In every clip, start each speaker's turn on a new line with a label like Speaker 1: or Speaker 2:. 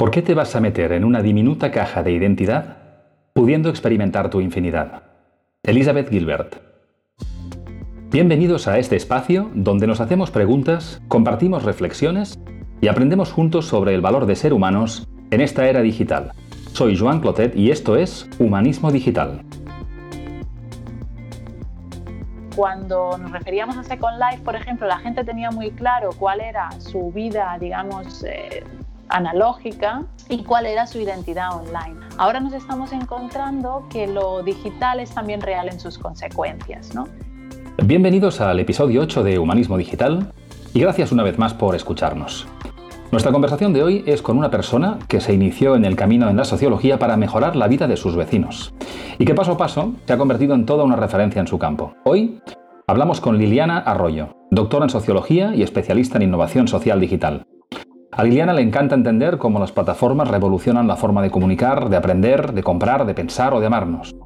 Speaker 1: ¿Por qué te vas a meter en una diminuta caja de identidad pudiendo experimentar tu infinidad? Elizabeth Gilbert. Bienvenidos a este espacio donde nos hacemos preguntas, compartimos reflexiones y aprendemos juntos sobre el valor de ser humanos en esta era digital. Soy Joan Clotet y esto es Humanismo Digital.
Speaker 2: Cuando nos referíamos a Second Life, por ejemplo, la gente tenía muy claro cuál era su vida, digamos, eh, analógica y cuál era su identidad online. Ahora nos estamos encontrando que lo digital es también real en sus consecuencias. ¿no?
Speaker 1: Bienvenidos al episodio 8 de Humanismo Digital y gracias una vez más por escucharnos. Nuestra conversación de hoy es con una persona que se inició en el camino en la sociología para mejorar la vida de sus vecinos y que paso a paso se ha convertido en toda una referencia en su campo. Hoy hablamos con Liliana Arroyo, doctora en sociología y especialista en innovación social digital. A Liliana le encanta entender cómo las plataformas revolucionan la forma de comunicar, de aprender, de comprar, de pensar o de amarnos.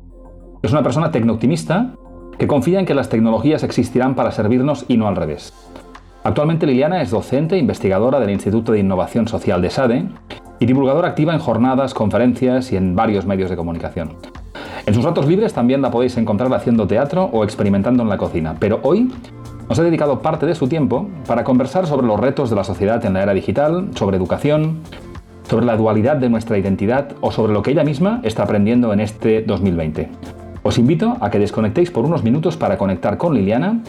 Speaker 1: Es una persona tecnooptimista que confía en que las tecnologías existirán para servirnos y no al revés. Actualmente Liliana es docente e investigadora del Instituto de Innovación Social de SADE y divulgadora activa en jornadas, conferencias y en varios medios de comunicación. En sus ratos libres también la podéis encontrar haciendo teatro o experimentando en la cocina, pero hoy nos ha dedicado parte de su tiempo para conversar sobre los retos de la sociedad en la era digital, sobre educación, sobre la dualidad de nuestra identidad o sobre lo que ella misma está aprendiendo en este 2020. Os invito a que desconectéis por unos minutos para conectar con Liliana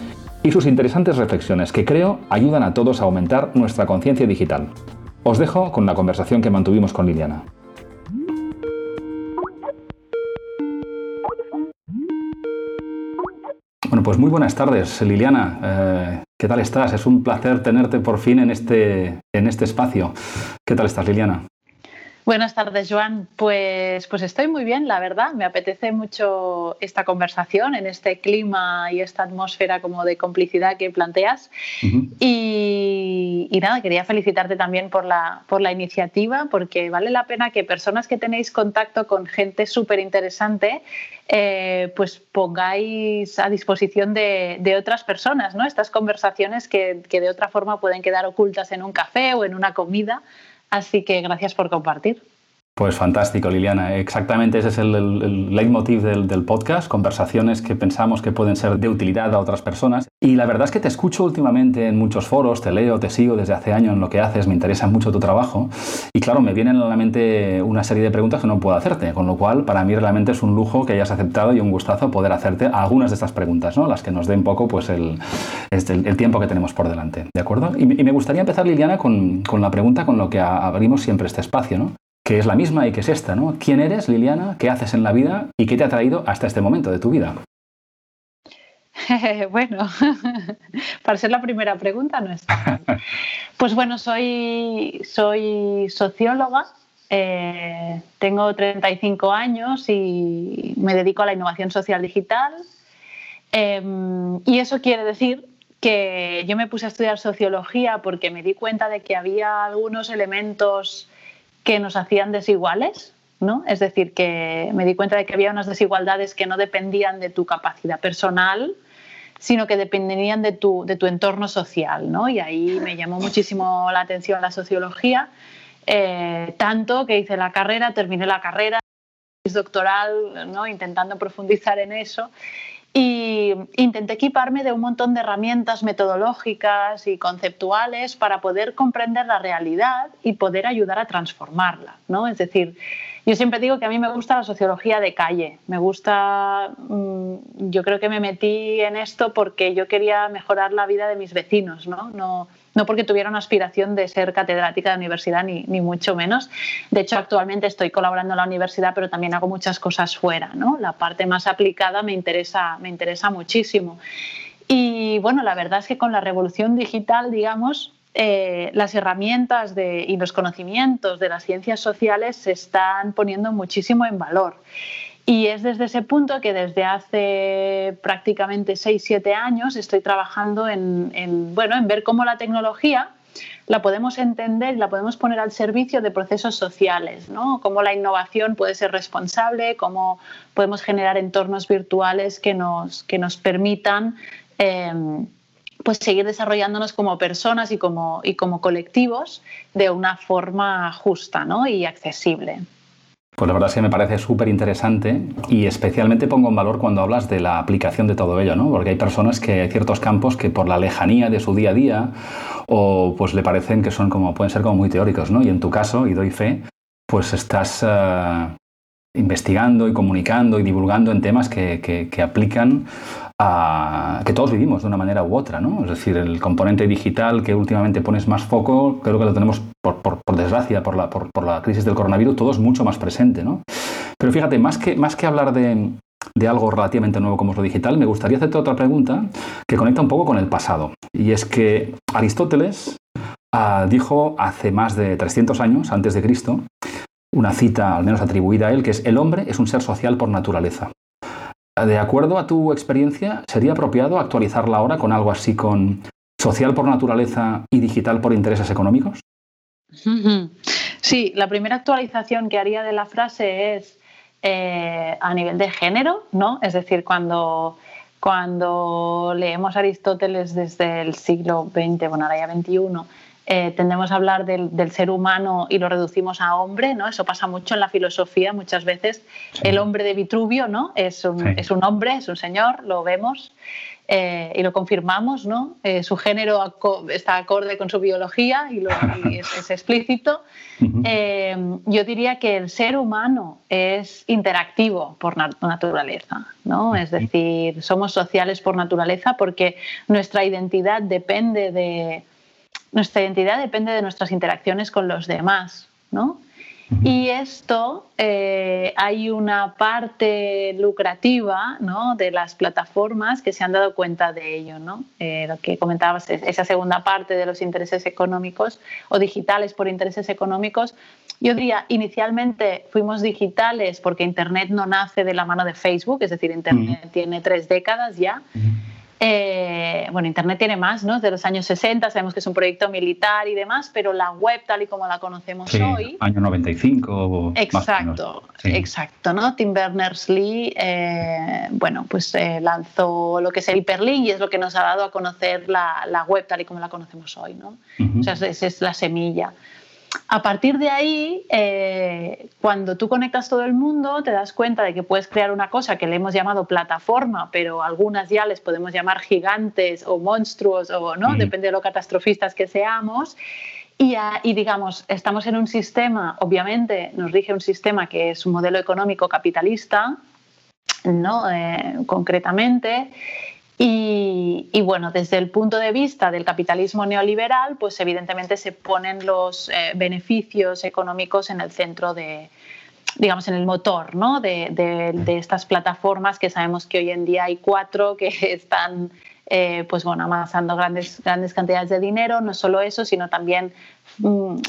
Speaker 1: y sus interesantes reflexiones que creo ayudan a todos a aumentar nuestra conciencia digital. Os dejo con la conversación que mantuvimos con Liliana. Bueno, pues muy buenas tardes, Liliana. Eh, ¿Qué tal estás? Es un placer tenerte por fin en este, en este espacio. ¿Qué tal estás, Liliana?
Speaker 2: Buenas tardes, Joan. Pues, pues estoy muy bien, la verdad. Me apetece mucho esta conversación en este clima y esta atmósfera como de complicidad que planteas. y, y, nada, quería felicitarte también por la, por la iniciativa, porque vale la pena que personas que tenéis contacto con gente súper interesante, eh, pues pongáis a disposición de, de, otras personas ¿no? estas conversaciones que, que de otra forma pueden quedar ocultas en un café o en una comida. Así que gracias por compartir.
Speaker 1: Pues fantástico, Liliana. Exactamente ese es el, leitmotiv del, podcast, conversaciones que pensamos que pueden ser de utilidad a otras personas. Y la verdad es que te escucho últimamente en muchos foros, te leo, te sigo desde hace años en lo que haces, me interesa mucho tu trabajo. Y claro, me vienen a la mente una serie de preguntas que no puedo hacerte, con lo cual para mí realmente es un lujo que hayas aceptado y un gustazo poder hacerte algunas de estas preguntas, ¿no? las que nos den poco pues el, este, el, tiempo que tenemos por delante. ¿De acuerdo? Y, me gustaría empezar, Liliana, con, con la pregunta con lo que abrimos siempre este espacio, ¿no? Que es la misma y que es esta, ¿no? ¿Quién eres, Liliana? ¿Qué haces en la vida? ¿Y qué te ha traído hasta este momento de tu vida?
Speaker 2: bueno, para ser la primera pregunta no está. Pues bueno, soy, soy socióloga, eh, tengo 35 años y me dedico a la innovación social digital. Em, y eso quiere decir que yo me puse a estudiar sociología porque me di cuenta de que había algunos elementos que nos hacían desiguales, ¿no? Es decir, que me di cuenta de que había unas desigualdades que no dependían de tu capacidad personal, sino que dependían de tu, de tu entorno social, ¿no? Y ahí me llamó muchísimo la atención la sociología, eh, tanto que hice la carrera, terminé la carrera doctoral, ¿no? intentando profundizar en eso y intenté equiparme de un montón de herramientas metodológicas y conceptuales para poder comprender la realidad y poder ayudar a transformarla. ¿no? Es decir, yo siempre digo que a mí me gusta la sociología de calle, me gusta, mm, yo creo que me metí en esto porque yo quería mejorar la vida de mis vecinos, no, no, no porque tuviera una aspiración de ser catedrática de universidad, ni, ni, mucho menos. De hecho, actualmente estoy colaborando en la universidad, pero también hago muchas cosas fuera, ¿no? La parte más aplicada me interesa, me interesa muchísimo. Y bueno, la verdad es que con la revolución digital, digamos, eh, las herramientas y los conocimientos de las ciencias sociales se están poniendo muchísimo en valor. Y es desde ese punto que desde hace prácticamente 6-7 años estoy trabajando en, bueno, en ver cómo la tecnología la podemos entender y la podemos poner al servicio de procesos sociales, ¿no? Cómo la innovación puede ser responsable, cómo podemos generar entornos virtuales que nos, que nos permitan eh, pues seguir desarrollándonos como personas y como, y como colectivos de una forma justa ¿no? y accesible.
Speaker 1: Pues la verdad es que me parece súper interesante y especialmente pongo en valor cuando hablas de la aplicación de todo ello, ¿no? Porque hay personas que hay ciertos campos que por la lejanía de su día a día o pues le parecen que son como pueden ser como muy teóricos, ¿no? Y en tu caso, y doy fe, pues estás eh, investigando y comunicando y divulgando en temas que, que, aplican que todos vivimos de una manera u otra, ¿no? Es decir, el componente digital que últimamente pones más foco, creo que lo tenemos, por, desgracia, por la, crisis del coronavirus, todo es mucho más presente, ¿no? Pero fíjate, más que, hablar de, de algo relativamente nuevo como es lo digital, me gustaría hacerte otra pregunta que conecta un poco con el pasado. Y es que Aristóteles ah, dijo hace más de 300 años, antes de Cristo, una cita al menos atribuida a él, que es el hombre es un ser social por naturaleza. De acuerdo a tu experiencia, ¿sería apropiado actualizarla ahora con algo así con social por naturaleza y digital por intereses económicos?
Speaker 2: Sí, la primera actualización que haría de la frase es eh, a nivel de género, ¿no? Es decir, cuando, cuando leemos Aristóteles desde el siglo XX, bueno, ahora ya XXI, eh, tendemos a hablar del, ser humano y lo reducimos a hombre, ¿no? Eso pasa mucho en la filosofía, muchas veces. El hombre de Vitruvio, ¿no? Es un, es un hombre, es un señor, lo vemos. Eh, y lo confirmamos, ¿no? Eh, su género está acorde con su biología y, es, explícito. yo diría que el ser humano es interactivo por naturaleza, ¿no? Es decir, somos sociales por naturaleza porque nuestra identidad depende de, nuestra identidad depende de nuestras interacciones con los demás, ¿no? Y esto, eh, hay una parte lucrativa ¿no? de las plataformas que se han dado cuenta de ello. ¿no? Eh, lo que comentabas, esa segunda parte de los intereses económicos o digitales por intereses económicos. Yo diría, inicialmente fuimos digitales porque Internet no nace de la mano de Facebook, es decir, Internet tiene tres décadas ya. Eh, bueno, Internet tiene más, ¿no? De los años 60, sabemos que es un proyecto militar y demás, pero la web tal y como la conocemos hoy...
Speaker 1: Año 95
Speaker 2: Exacto, exacto, ¿no? Tim Berners-Lee, eh, bueno, pues eh, lanzó lo que es el hiperlink y es lo que nos ha dado a conocer la, web tal y como la conocemos hoy, ¿no? O sea, esa es la semilla. A partir de ahí, eh, cuando tú conectas todo el mundo, te das cuenta de que puedes crear una cosa que le hemos llamado plataforma, pero algunas ya les podemos llamar gigantes o monstruos, o no, depende de lo catastrofistas que seamos. Y, digamos, estamos en un sistema, obviamente nos rige un sistema que es un modelo económico capitalista, ¿no? Eh, concretamente, y, bueno, desde el punto de vista del capitalismo neoliberal, pues evidentemente se ponen los eh, beneficios económicos en el centro de, digamos, en el motor ¿no? de, estas plataformas que sabemos que hoy en día hay cuatro que están eh, pues bueno, amasando grandes, grandes cantidades de dinero. No solo eso, sino también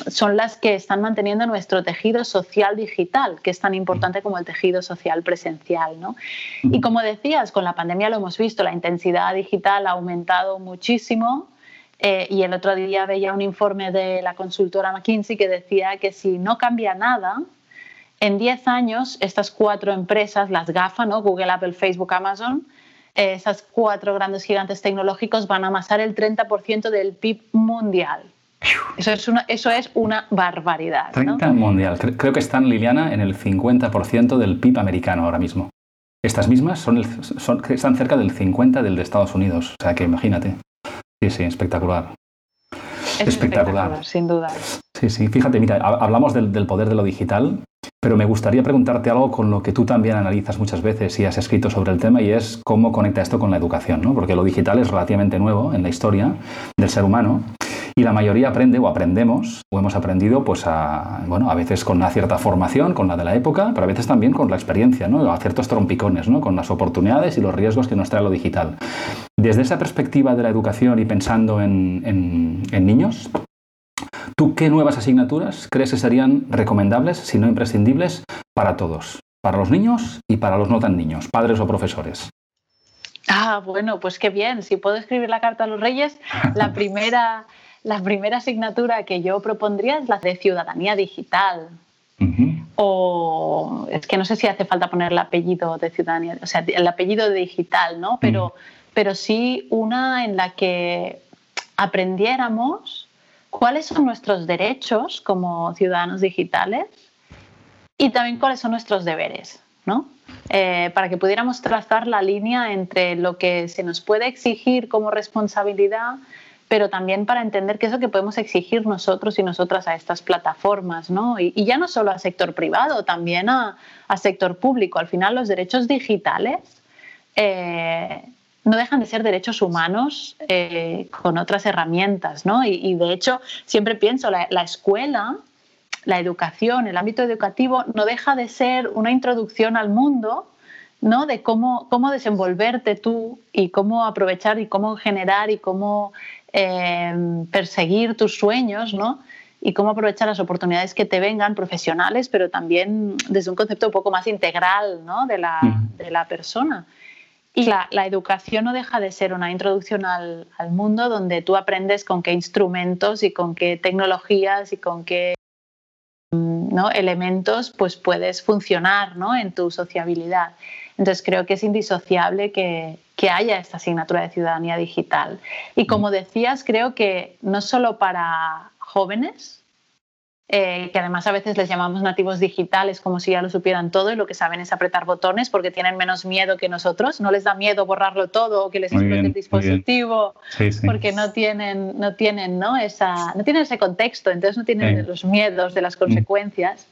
Speaker 2: son las que están manteniendo nuestro tejido social digital, que es tan importante como el tejido social presencial. ¿no? Y como decías, con la pandemia lo hemos visto, la intensidad digital ha aumentado muchísimo. Eh, y el otro día veía un informe de la consultora McKinsey que decía que si no cambia nada, en 10 años estas cuatro empresas, las GAFA, ¿no? Google, Apple, Facebook, Amazon, eh, esas cuatro grandes gigantes tecnológicos van a amasar el 30% del PIB mundial. Eso es una, eso es una barbaridad.
Speaker 1: 30 mundial. Creo que están, Liliana, en el 50% del PIB americano ahora mismo. Estas mismas son, son, están cerca del 50% del de Estados Unidos. O sea que imagínate. Sí, sí, espectacular.
Speaker 2: espectacular. sin duda.
Speaker 1: Sí, sí. Fíjate, mira, hablamos del, del, poder de lo digital, pero me gustaría preguntarte algo con lo que tú también analizas muchas veces y has escrito sobre el tema y es cómo conecta esto con la educación, ¿no? Porque lo digital es relativamente nuevo en la historia del ser humano y la mayoría aprende o aprendemos o hemos aprendido pues a, bueno, a veces con una cierta formación, con la de la época, pero a veces también con la experiencia, ¿no? a ciertos trompicones, ¿no? con las oportunidades y los riesgos que nos trae lo digital. Desde esa perspectiva de la educación y pensando en, en niños, ¿tú qué nuevas asignaturas crees que serían recomendables, si no imprescindibles, para todos? Para los niños y para los no tan niños, padres o profesores.
Speaker 2: Ah, bueno, pues qué bien. Si puedo escribir la carta a los reyes, la primera la primera asignatura que yo propondría es la de ciudadanía digital. O es que no sé si hace falta poner el apellido de ciudadanía, o sea, el apellido digital, ¿no? Pero, pero sí una en la que aprendiéramos cuáles son nuestros derechos como ciudadanos digitales y también cuáles son nuestros deberes, ¿no? Eh, para que pudiéramos trazar la línea entre lo que se nos puede exigir como responsabilidad, pero también para entender qué es lo que podemos exigir nosotros y nosotras a estas plataformas, ¿no? Y, ya no solo al sector privado, también a, sector público. Al final, los derechos digitales eh, no dejan de ser derechos humanos eh, con otras herramientas, ¿no? Y, de hecho, siempre pienso, la, la escuela la educación, el ámbito educativo, no deja de ser una introducción al mundo, ¿no? De cómo, cómo desenvolverte tú y cómo aprovechar y cómo generar y cómo em, perseguir tus sueños, ¿no? Y cómo aprovechar las oportunidades que te vengan profesionales, pero también desde un concepto un poco más integral, ¿no? De la, de la persona. Y la, la, educación no deja de ser una introducción al, al, mundo donde tú aprendes con qué instrumentos y con qué tecnologías y con qué elementos, pues puedes funcionar ¿no? en tu sociabilidad. Entonces creo que es indisociable que, que, haya esta asignatura de ciudadanía digital. Y como decías, creo que no solo para jóvenes, eh, que además a veces les llamamos nativos digitales como si ya lo supieran todo y lo que saben es apretar botones porque tienen menos miedo que nosotros, no les da miedo borrarlo todo o que les explote el dispositivo porque no tienen, no, tienen, ¿no? Esa, no tienen ese contexto, entonces no tienen los miedos de las mm. consecuencias.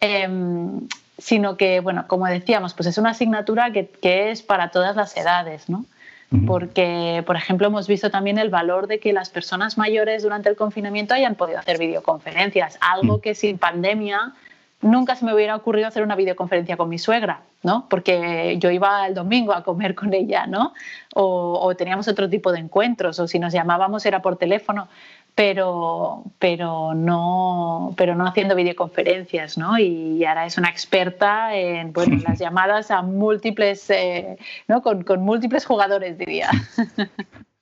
Speaker 2: Em, sino que, bueno, como decíamos, pues es una asignatura que, que es para todas las edades, ¿no? porque, por ejemplo, hemos visto también el valor de que las personas mayores durante el confinamiento hayan podido hacer videoconferencias, algo que sin pandemia nunca se me hubiera ocurrido hacer una videoconferencia con mi suegra, ¿no? Porque yo iba el domingo a comer con ella, ¿no? O, o, teníamos otro tipo de encuentros, o si nos llamábamos era por teléfono pero, pero, no, pero no haciendo videoconferencias, ¿no? Y ahora es una experta en bueno, las llamadas a múltiples, eh, ¿no? Con, con, múltiples jugadores, diría.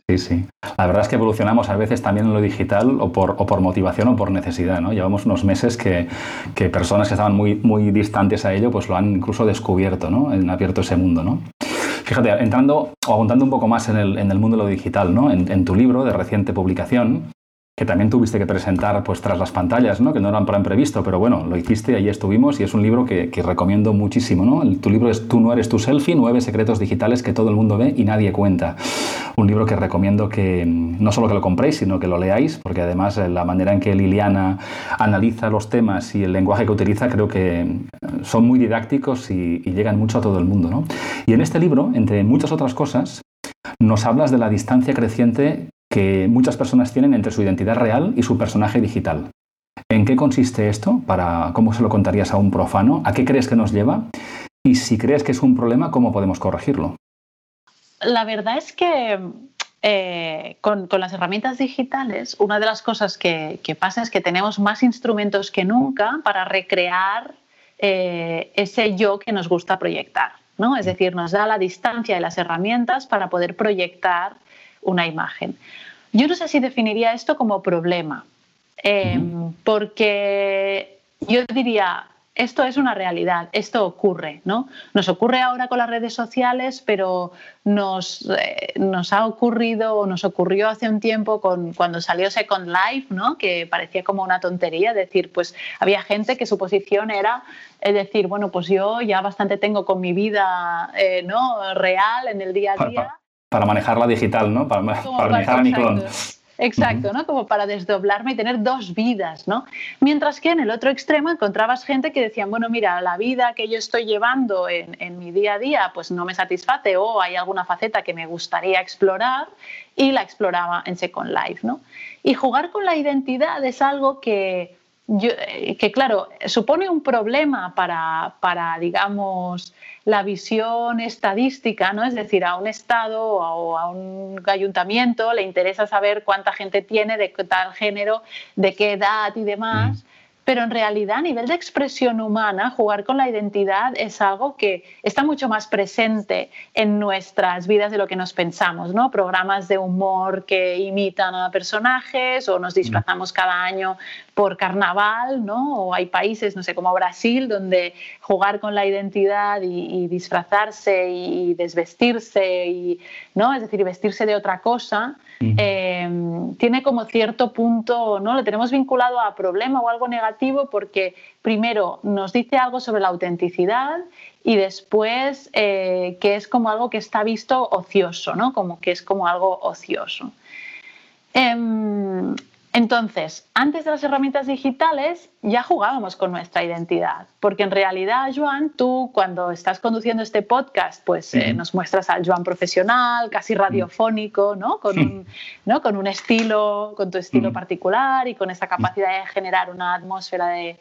Speaker 1: Sí, sí. La verdad es que evolucionamos a veces también en lo digital o por, o por motivación o por necesidad, ¿no? Llevamos unos meses que, que, personas que estaban muy, muy distantes a ello, pues lo han incluso descubierto, ¿no? Han abierto ese mundo, ¿no? Fíjate, entrando o aguantando un poco más en el, en el mundo de lo digital, ¿no? En, en, tu libro de reciente publicación, que también tuviste que presentar pues tras las pantallas, ¿no? que no eran plan previsto, pero bueno, lo hiciste, ahí estuvimos y es un libro que, recomiendo muchísimo. ¿no? tu libro es Tú no eres tu selfie, nueve secretos digitales que todo el mundo ve y nadie cuenta. Un libro que recomiendo que no solo que lo compréis, sino que lo leáis, porque además eh, la manera en que Liliana analiza los temas y el lenguaje que utiliza creo que eh, son muy didácticos y, y llegan mucho a todo el mundo. ¿no? Y en este libro, entre muchas otras cosas, nos hablas de la distancia creciente que muchas personas tienen entre su identidad real y su personaje digital. ¿En qué consiste esto? Para, ¿Cómo se lo contarías a un profano? ¿A qué crees que nos lleva? Y si crees que es un problema, ¿cómo podemos corregirlo?
Speaker 2: La verdad es que eh, con, las herramientas digitales, una de las cosas que, pasa es que tenemos más instrumentos que nunca para recrear eh, ese yo que nos gusta proyectar. ¿no? Es decir, nos da la distancia y las herramientas para poder proyectar una imagen. Yo no sé si definiría esto como problema, em, porque yo diría, esto es una realidad, esto ocurre, ¿no? Nos ocurre ahora con las redes sociales, pero nos, eh, nos ha ocurrido o nos ocurrió hace un tiempo con, cuando salió Second Life, ¿no? Que parecía como una tontería, decir, pues había gente que su posición era es decir, bueno, pues yo ya bastante tengo con mi vida eh, ¿no? real en el día a día
Speaker 1: para manejarla digital, ¿no? Para, manejar a mi clon.
Speaker 2: Exacto, ¿no? Como para desdoblarme y tener dos vidas, ¿no? Mientras que en el otro extremo encontrabas gente que decían, bueno, mira, la vida que yo estoy llevando en, en, mi día a día, pues no me satisface o hay alguna faceta que me gustaría explorar y la exploraba en Second Life, ¿no? Y jugar con la identidad es algo que, eh, que claro, supone un problema para, para, digamos, la visión estadística, ¿no? Es decir, a un Estado o a un ayuntamiento le interesa saber cuánta gente tiene, de tal género, de qué edad y demás. Pero en realidad a nivel de expresión humana, jugar con la identidad es algo que está mucho más presente en nuestras vidas de lo que nos pensamos, ¿no? Programas de humor que imitan a personajes o nos disfrazamos cada año por carnaval, ¿no? O hay países, no sé, como Brasil, donde jugar con la identidad y, disfrazarse y desvestirse, y, ¿no? Es decir, vestirse de otra cosa, eh, tiene como cierto punto, ¿no? Lo tenemos vinculado a problema o algo negativo porque primero nos dice algo sobre la autenticidad y después eh, que es como algo que está visto ocioso, ¿no? Como que es como algo ocioso. Em, entonces, antes de las herramientas digitales ya jugábamos con nuestra identidad, porque en realidad, Joan, tú cuando estás conduciendo este podcast, pues eh, nos muestras al Joan profesional, casi radiofónico, ¿no? Con, un, ¿no? con un estilo, con tu estilo particular y con esa capacidad de generar una atmósfera de,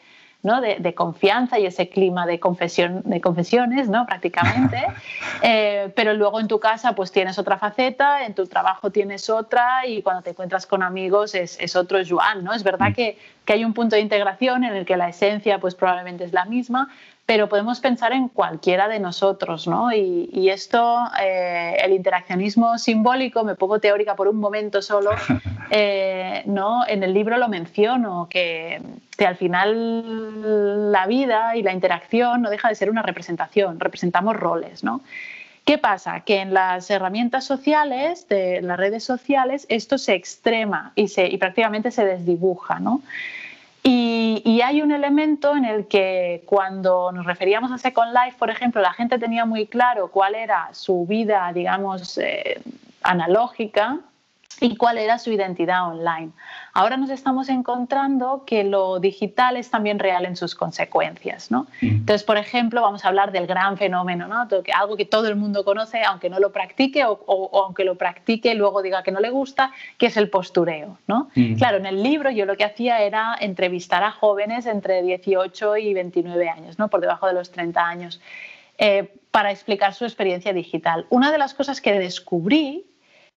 Speaker 2: de, confianza y ese clima de, confesión, de confesiones, ¿no? prácticamente. Eh, pero luego en tu casa pues tienes otra faceta, en tu trabajo tienes otra y cuando te encuentras con amigos es, es otro Joan. ¿no? Es verdad mm. que, que, hay un punto de integración en el que la esencia pues probablemente es la misma, pero podemos pensar en cualquiera de nosotros, ¿no? Y, esto, eh, el interaccionismo simbólico, me pongo teórica por un momento solo, eh, ¿no? En el libro lo menciono, que, que, al final la vida y la interacción no deja de ser una representación, representamos roles, ¿no? ¿Qué pasa? Que en las herramientas sociales, de las redes sociales, esto se extrema y, se, y prácticamente se desdibuja, ¿no? Y, hay un elemento en el que cuando nos referíamos a Second Life, por ejemplo, la gente tenía muy claro cuál era su vida, digamos, eh, analógica y cuál era su identidad online. Ahora nos estamos encontrando que lo digital es también real en sus consecuencias. ¿no? Entonces, por ejemplo, vamos a hablar del gran fenómeno, ¿no? algo que todo el mundo conoce, aunque no lo practique o, aunque lo practique y luego diga que no le gusta, que es el postureo. ¿no? Claro, en el libro yo lo que hacía era entrevistar a jóvenes entre 18 y 29 años, ¿no? por debajo de los 30 años. Eh, para explicar su experiencia digital. Una de las cosas que descubrí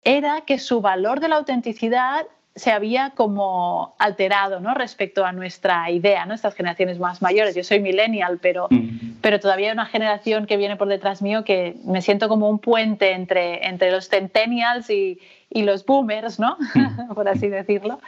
Speaker 2: era que su valor de la autenticidad se había como alterado ¿no? respecto a nuestra idea, ¿no? estas generaciones más mayores. Yo soy millennial, pero, mm. pero todavía hay una generación que viene por detrás mío que me siento como un puente entre, entre los centennials y, y los boomers, ¿no? Mm. por así decirlo.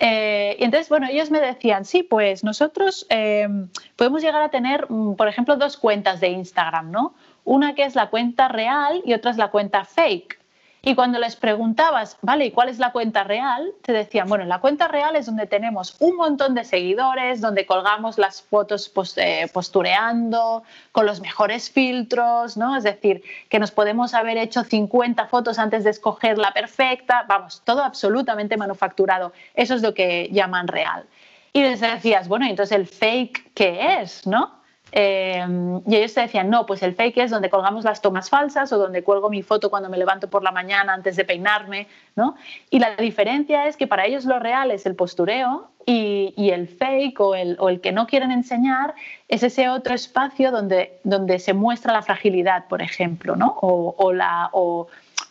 Speaker 2: Eh, y entonces, bueno, ellos me decían, sí, pues nosotros eh, podemos llegar a tener, mm, por ejemplo, dos cuentas de Instagram, ¿no? Una que es la cuenta real y otra es la cuenta fake. Y cuando les preguntabas, vale, ¿y cuál es la cuenta real? Te decían, bueno, la cuenta real es donde tenemos un montón de seguidores, donde colgamos las fotos eh, postureando, con los mejores filtros, ¿no? Es decir, que nos podemos haber hecho 50 fotos antes de escoger la perfecta, vamos, todo absolutamente manufacturado. Eso es lo que llaman real. Y les decías, bueno, entonces el fake, ¿qué es? ¿No? Em, y ellos te decían, no, pues el fake es donde colgamos las tomas falsas o donde cuelgo mi foto cuando me levanto por la mañana antes de peinarme, ¿no? Y la diferencia es que para ellos lo real es el postureo y, y el fake o el, o el, que no quieren enseñar es ese otro espacio donde, donde se muestra la fragilidad, por ejemplo, ¿no? O, o la, o,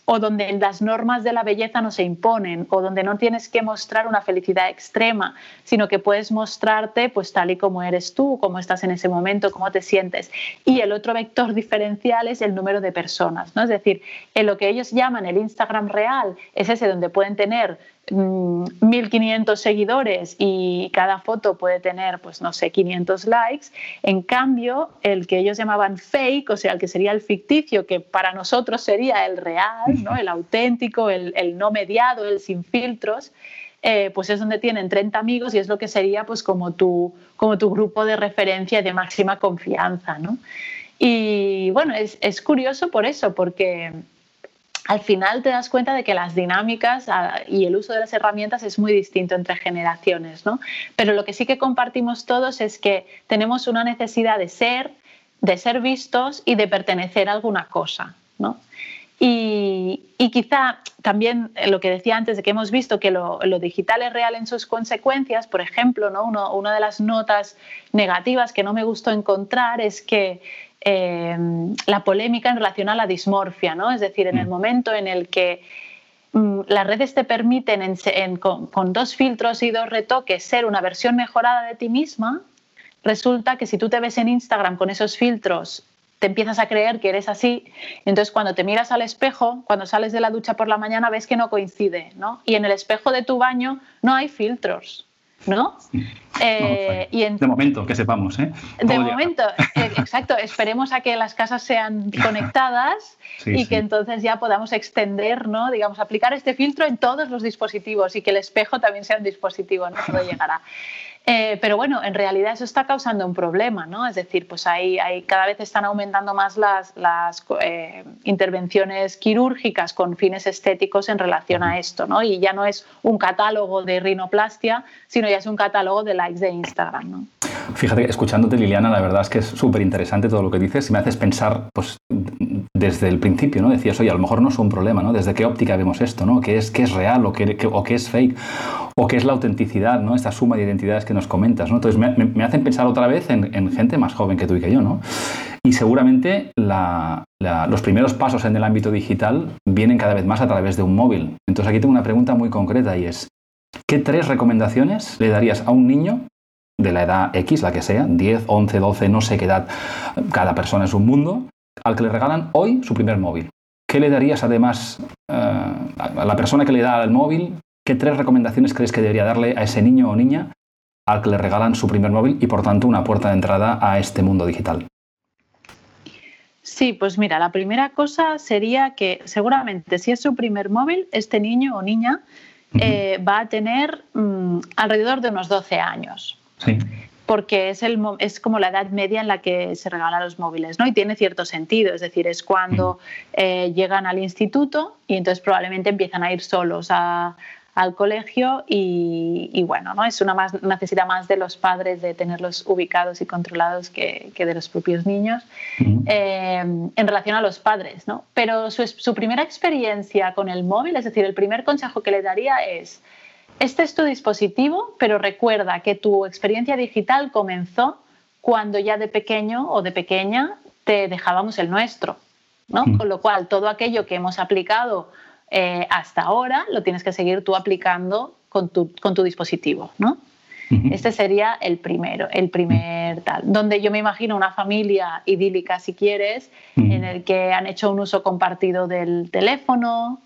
Speaker 2: o donde las normas de la belleza no se imponen, o donde no tienes que mostrar una felicidad extrema, sino que puedes mostrarte pues tal y como eres tú, cómo estás en ese momento, cómo te sientes. Y el otro vector diferencial es el número de personas, ¿no? Es decir, en lo que ellos llaman el Instagram real es ese donde pueden tener 1.500 mm, seguidores y cada foto puede tener, pues no sé, 500 likes. En cambio, el que ellos llamaban fake, o sea, el que sería el ficticio, que para nosotros sería el real, ¿no? el auténtico, el, no mediado, el sin filtros, eh, pues es donde tienen 30 amigos y es lo que sería pues como tu, como tu grupo de referencia de máxima confianza. ¿no? Y bueno, es, es curioso por eso, porque al final te das cuenta de que las dinámicas ah, y el uso de las herramientas es muy distinto entre generaciones, ¿no? Pero lo que sí que compartimos todos es que tenemos una necesidad de ser, de ser vistos y de pertenecer a alguna cosa, ¿no? Y, quizá también lo que decía antes de que hemos visto que lo, digital es real en sus consecuencias, por ejemplo, ¿no? una de las notas negativas que no me gustó encontrar es que eh, la polémica en relación a la dismorfia, ¿no? Es decir, en el mm. momento en el que mm, las redes te permiten con, dos filtros y dos retoques ser una versión mejorada de ti misma, resulta que si tú te ves en Instagram con esos filtros te empiezas a creer que eres así. Entonces, cuando te miras al espejo, cuando sales de la ducha por la mañana, ves que no coincide, ¿no? Y en el espejo de tu baño no hay filtros, ¿no?
Speaker 1: Eh, y de momento, que sepamos, ¿eh?
Speaker 2: De momento, eh, exacto. Esperemos a que las casas sean conectadas y que entonces ya podamos extender, ¿no? Digamos, aplicar este filtro en todos los dispositivos y que el espejo también sea un dispositivo, ¿no? Todo llegará. Eh, pero bueno, en realidad eso está causando un problema, ¿no? Es decir, pues hay, hay cada vez están aumentando más las, las eh, intervenciones quirúrgicas con fines estéticos en relación a esto, ¿no? Y ya no es un catálogo de rinoplastia, sino ya es un catálogo de likes de Instagram, ¿no?
Speaker 1: Fíjate, escuchándote Liliana, la verdad es que es súper interesante todo lo que dices y me haces pensar, pues desde el principio, ¿no? Decías, oye, a lo mejor no es un problema, ¿no? Desde qué óptica vemos esto, ¿no? ¿Qué es, qué es real o qué, o qué es fake? ¿O qué es la autenticidad, ¿no? Esta suma de identidades que nos comentas, ¿no? Entonces me, hacen pensar otra vez en, gente más joven que tú y que yo, ¿no? Y seguramente los primeros pasos en el ámbito digital vienen cada vez más a través de un móvil. Entonces aquí tengo una pregunta muy concreta y es, ¿qué tres recomendaciones le darías a un niño de la edad X, la que sea, 10, 11, 12, no sé qué edad, cada persona es un mundo, al que le regalan hoy su primer móvil. ¿Qué le darías además eh, a la persona que le da el móvil? ¿Qué tres recomendaciones crees que debería darle a ese niño o niña al que le regalan su primer móvil y por tanto una puerta de entrada a este mundo digital?
Speaker 2: Sí, pues mira, la primera cosa sería que seguramente si es su primer móvil, este niño o niña eh, va a tener mm, alrededor de unos 12 años. Sí porque es, el, es como la edad media en la que se regalan los móviles, ¿no? Y tiene cierto sentido, es decir, es cuando eh, llegan al instituto y entonces probablemente empiezan a ir solos al colegio y, bueno, ¿no? Es una más, necesidad más de los padres de tenerlos ubicados y controlados que, de los propios niños eh, en relación a los padres, ¿no? Pero su, su primera experiencia con el móvil, es decir, el primer consejo que le daría es este es tu dispositivo, pero recuerda que tu experiencia digital comenzó cuando ya de pequeño o de pequeña te dejábamos el nuestro, ¿no? Con lo cual, todo aquello que hemos aplicado eh, hasta ahora lo tienes que seguir tú aplicando con tu, dispositivo, ¿no? Este sería el primero, el primer tal, donde yo me imagino una familia idílica, si quieres, en el que han hecho un uso compartido del teléfono,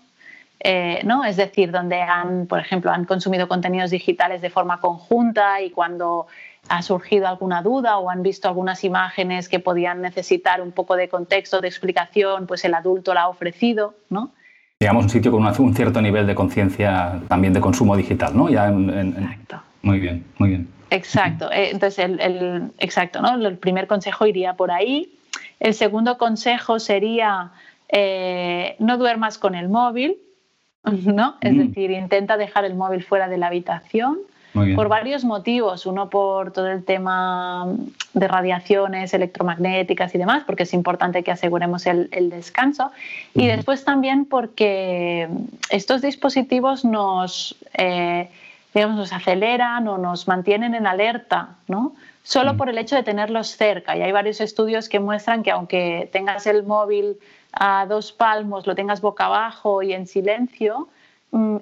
Speaker 2: eh, ¿no? Es decir, donde han, por ejemplo, han consumido contenidos digitales de forma conjunta y cuando ha surgido alguna duda o han visto algunas imágenes que podían necesitar un poco de contexto, de explicación, pues el adulto la ha ofrecido, ¿no?
Speaker 1: Digamos un sitio con un cierto nivel de conciencia también de consumo digital, ¿no? Exacto. Muy bien, muy bien.
Speaker 2: Exacto. Eh, entonces, el, exacto, ¿no? El primer consejo iría por ahí. El segundo consejo sería eh, no duermas con el móvil, ¿no? Es mm. decir, intenta dejar el móvil fuera de la habitación por varios motivos. Uno por todo el tema de radiaciones electromagnéticas y demás, porque es importante que aseguremos el, descanso. Y después también porque estos dispositivos nos, eh, digamos, nos aceleran o nos mantienen en alerta, ¿no? Solo mm. por el hecho de tenerlos cerca. Y hay varios estudios que muestran que aunque tengas el móvil a dos palmos, lo tengas boca abajo y en silencio,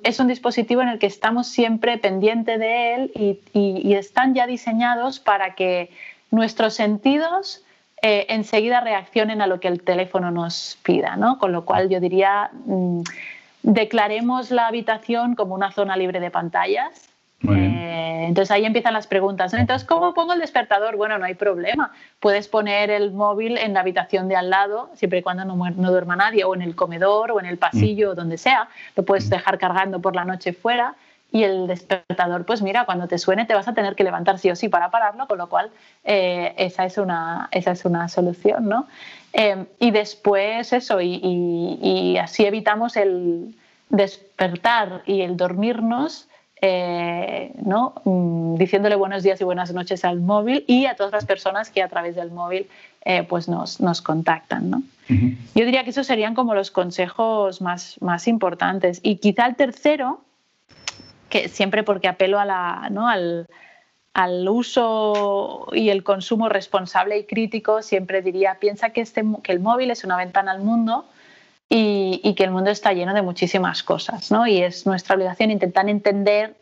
Speaker 2: es un dispositivo en el que estamos siempre pendiente de él y, están ya diseñados para que nuestros sentidos eh, enseguida reaccionen a lo que el teléfono nos pida, ¿no? Con lo cual yo diría, mm, declaremos la habitación como una zona libre de pantallas eh, entonces ahí empiezan las preguntas. Entonces, ¿cómo pongo el despertador? Bueno, no hay problema. Puedes poner el móvil en la habitación de al lado, siempre y cuando no, no duerma nadie, o en el comedor, o en el pasillo, o donde sea. Lo puedes dejar cargando por la noche fuera. Y el despertador, pues mira, cuando te suene te vas a tener que levantar sí o sí para pararlo, con lo cual eh, esa, es una, esa es una solución, ¿no? Eh, y después eso, y, y así evitamos el despertar y el dormirnos eh, ¿no? Mm, diciéndole buenos días y buenas noches al móvil y a todas las personas que a través del móvil eh, pues nos, nos contactan. ¿no? Yo diría que esos serían como los consejos más, más importantes. Y quizá el tercero, que siempre porque apelo a la, ¿no? al, al uso y el consumo responsable y crítico, siempre diría, piensa que, este, que el móvil es una ventana al mundo y, que el mundo está lleno de muchísimas cosas, ¿no? Y es nuestra obligación intentar entender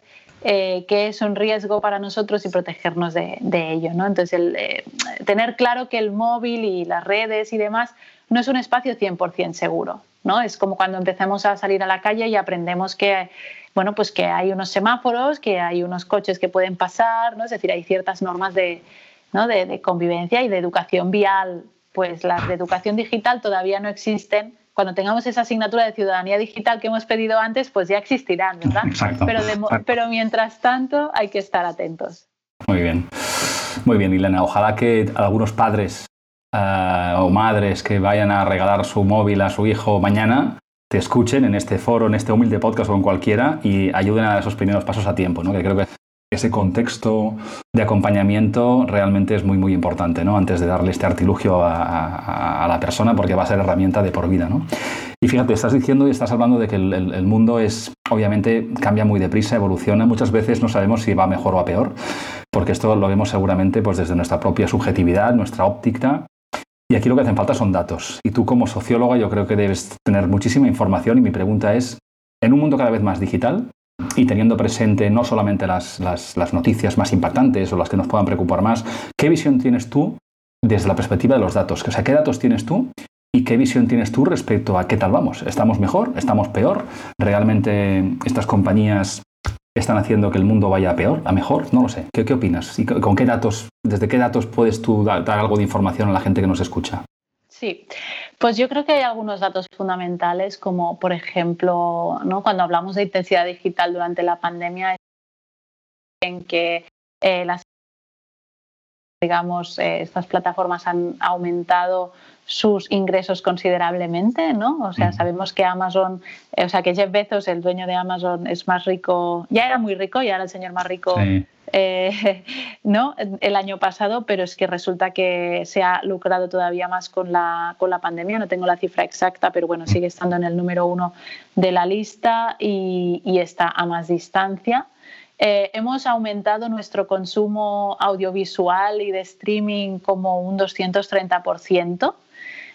Speaker 2: eh, qué es un riesgo para nosotros y protegernos de, ello, ¿no? Entonces, el, eh, tener claro que el móvil y las redes y demás no es un espacio 100% seguro, ¿no? Es como cuando empezamos a salir a la calle y aprendemos que, bueno, pues que hay unos semáforos, que hay unos coches que pueden pasar, ¿no? Es decir, hay ciertas normas de, ¿no? de, de convivencia y de educación vial. Pues las de educación digital todavía no existen cuando tengamos esa asignatura de ciudadanía digital que hemos pedido antes, pues ya existirán, ¿verdad?
Speaker 1: Exacto,
Speaker 2: pero, pero mientras tanto hay que estar atentos.
Speaker 1: Muy bien. Muy bien, Ilena. Ojalá que algunos padres eh, o madres que vayan a regalar su móvil a su hijo mañana te escuchen en este foro, en este humilde podcast o en cualquiera y ayuden a esos primeros pasos a tiempo, ¿no? Que creo que ese contexto de acompañamiento realmente es muy, muy importante, ¿no? Antes de darle este artilugio a, la persona, porque va a ser herramienta de por vida, ¿no? Y fíjate, estás diciendo y estás hablando de que el, mundo es, obviamente, cambia muy deprisa, evoluciona. Muchas veces no sabemos si va mejor o a peor, porque esto lo vemos seguramente pues, desde nuestra propia subjetividad, nuestra óptica. Y aquí lo que hacen falta son datos. Y tú como socióloga yo creo que debes tener muchísima información y mi pregunta es, en un mundo cada vez más digital, y teniendo presente no solamente las, noticias más impactantes o las que nos puedan preocupar más, ¿qué visión tienes tú desde la perspectiva de los datos? O sea, ¿qué datos tienes tú y qué visión tienes tú respecto a qué tal vamos? ¿Estamos mejor? ¿Estamos peor? ¿Realmente estas compañías están haciendo que el mundo vaya a peor, a mejor? No lo sé. ¿Qué, opinas? ¿Y con qué datos, desde qué datos puedes tú dar algo de información a la gente que nos escucha?
Speaker 2: Sí, pues yo creo que hay algunos datos fundamentales, como por ejemplo, ¿no? cuando hablamos de intensidad digital durante la pandemia, en que eh, las digamos, eh, estas plataformas han aumentado sus ingresos considerablemente, ¿no? O sea, sabemos que Amazon, eh, o sea, que Jeff Bezos, el dueño de Amazon, es más rico, ya era muy rico, ya era el señor más rico, eh, ¿no? El año pasado, pero es que resulta que se ha lucrado todavía más con la, con la pandemia, no tengo la cifra exacta, pero bueno, sigue estando en el número uno de la lista y, y está a más distancia. Eh, hemos aumentado nuestro consumo audiovisual y de streaming como un 230%.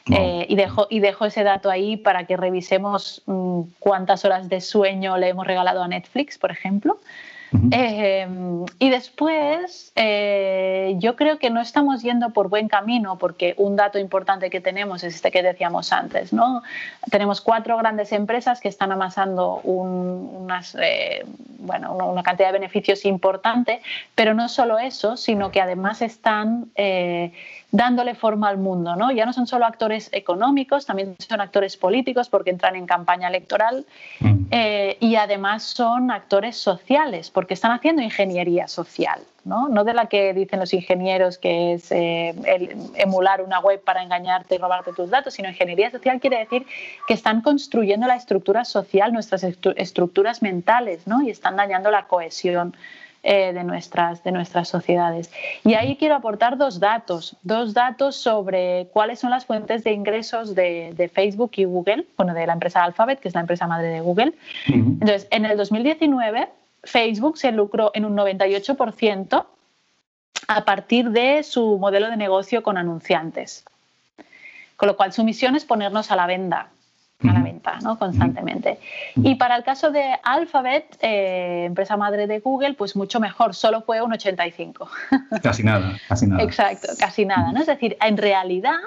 Speaker 2: Eh, y, dejo, y dejo ese dato ahí para que revisemos mm, cuántas horas de sueño le hemos regalado a Netflix, por ejemplo. Em, y después, eh, yo creo que no estamos yendo por buen camino porque un dato importante que tenemos es este que decíamos antes. ¿no? Tenemos cuatro grandes empresas que están amasando unas, eh, bueno, una cantidad de beneficios importante, pero no solo eso, sino que además están dándole forma al mundo. ¿no? Ya no son solo actores económicos, también son actores políticos porque entran en campaña electoral mm. eh, y además son actores sociales porque están haciendo ingeniería social. ¿no? no de la que dicen los ingenieros que es eh, emular una web para engañarte y robarte tus datos, sino ingeniería social quiere decir que están construyendo la estructura social, nuestras estructuras mentales, ¿no? y están dañando la cohesión eh, de, nuestras, de nuestras sociedades. Y ahí quiero aportar dos datos, dos datos sobre cuáles son las fuentes de ingresos de, Facebook y Google, bueno, de la empresa Alphabet, que es la empresa madre de Google. Entonces, en el 2019, Facebook se lucró en un 98% a partir de su modelo de negocio con anunciantes. Con lo cual, su misión es ponernos a la venda a la venta ¿no? constantemente. Y para el caso de Alphabet, eh, empresa madre de Google, pues mucho mejor, solo fue un 85.
Speaker 1: Casi nada, casi nada.
Speaker 2: Exacto, casi nada. ¿no? Es decir, en realidad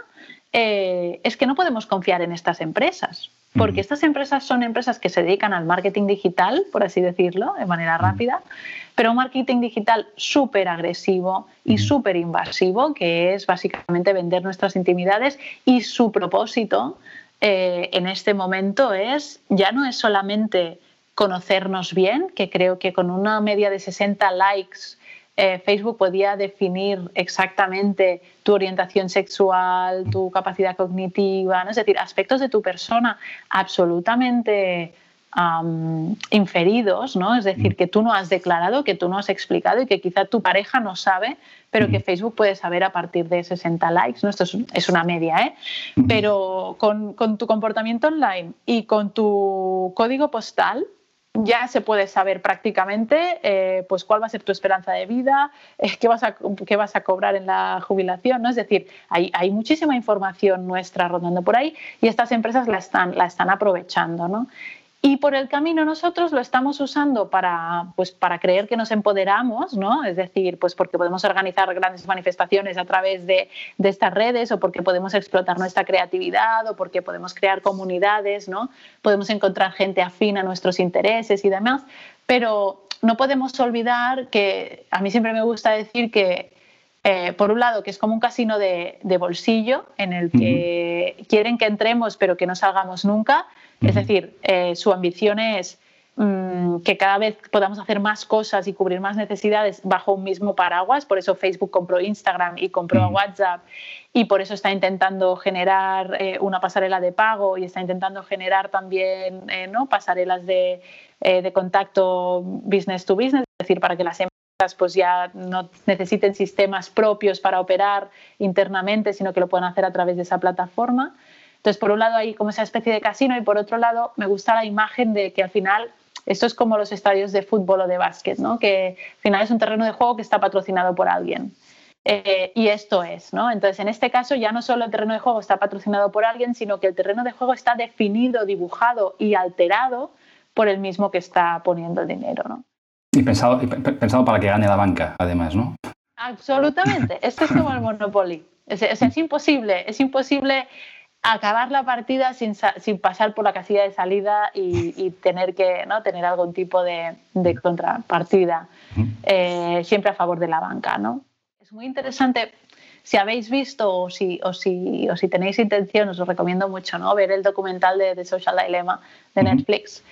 Speaker 2: eh, es que no podemos confiar en estas empresas, porque estas empresas son empresas que se dedican al marketing digital, por así decirlo, de manera rápida, pero un marketing digital súper agresivo y súper invasivo, que es básicamente vender nuestras intimidades y su propósito eh, en este momento es, ya no es solamente conocernos bien, que creo que con una media de 60 likes eh, Facebook podía definir exactamente tu orientación sexual, tu capacidad cognitiva, ¿no? es decir, aspectos de tu persona absolutamente inferidos, ¿no? Es decir, mm. que tú no has declarado, que tú no has explicado y que quizá tu pareja no sabe, pero que Facebook puede saber a partir de 60 likes, ¿no? Esto es, una media, ¿eh? Pero con, tu comportamiento online y con tu código postal, ya se puede saber prácticamente eh, pues cuál va a ser tu esperanza de vida, eh, qué, vas a, qué vas a cobrar en la jubilación. ¿no? Es decir, hay, hay, muchísima información nuestra rondando por ahí y estas empresas la están, la están aprovechando. ¿no? Y por el camino nosotros lo estamos usando para, pues, para creer que nos empoderamos, ¿no? Es decir, pues porque podemos organizar grandes manifestaciones a través de, estas redes o porque podemos explotar nuestra creatividad o porque podemos crear comunidades, ¿no? Podemos encontrar gente afín a nuestros intereses y demás, pero no podemos olvidar que a mí siempre me gusta decir que eh, por un lado, que es como un casino de, de bolsillo en el que quieren que entremos pero que no salgamos nunca, es decir, eh, su ambición es mm, que cada vez podamos hacer más cosas y cubrir más necesidades bajo un mismo paraguas. Por eso Facebook compró Instagram y compró WhatsApp. Y por eso está intentando generar eh, una pasarela de pago y está intentando generar también ¿no? pasarelas de, de, contacto business to business, es decir, para que las pues ya no necesiten sistemas propios para operar internamente, sino que lo puedan hacer a través de esa plataforma. Entonces, por un lado hay como esa especie de casino y por otro lado me gusta la imagen de que al final esto es como los estadios de fútbol o de básquet, ¿no? que al final es un terreno de juego que está patrocinado por alguien. Eh, y esto es, ¿no? Entonces, en este caso ya no solo el terreno de juego está patrocinado por alguien, sino que el terreno de juego está definido, dibujado y alterado por el mismo que está poniendo el dinero, ¿no?
Speaker 1: Y pensado, pensado para que gane la banca, además, ¿no?
Speaker 2: Absolutamente. Esto es como el Monopoly. Es, es imposible, es imposible acabar la partida sin, sin, pasar por la casilla de salida y, tener que ¿no? tener algún tipo de, contrapartida, eh, siempre a favor de la banca. ¿no? Es muy interesante. Si habéis visto o si, o si, o si tenéis intención, os lo recomiendo mucho ¿no? ver el documental de The Social Dilemma de Netflix.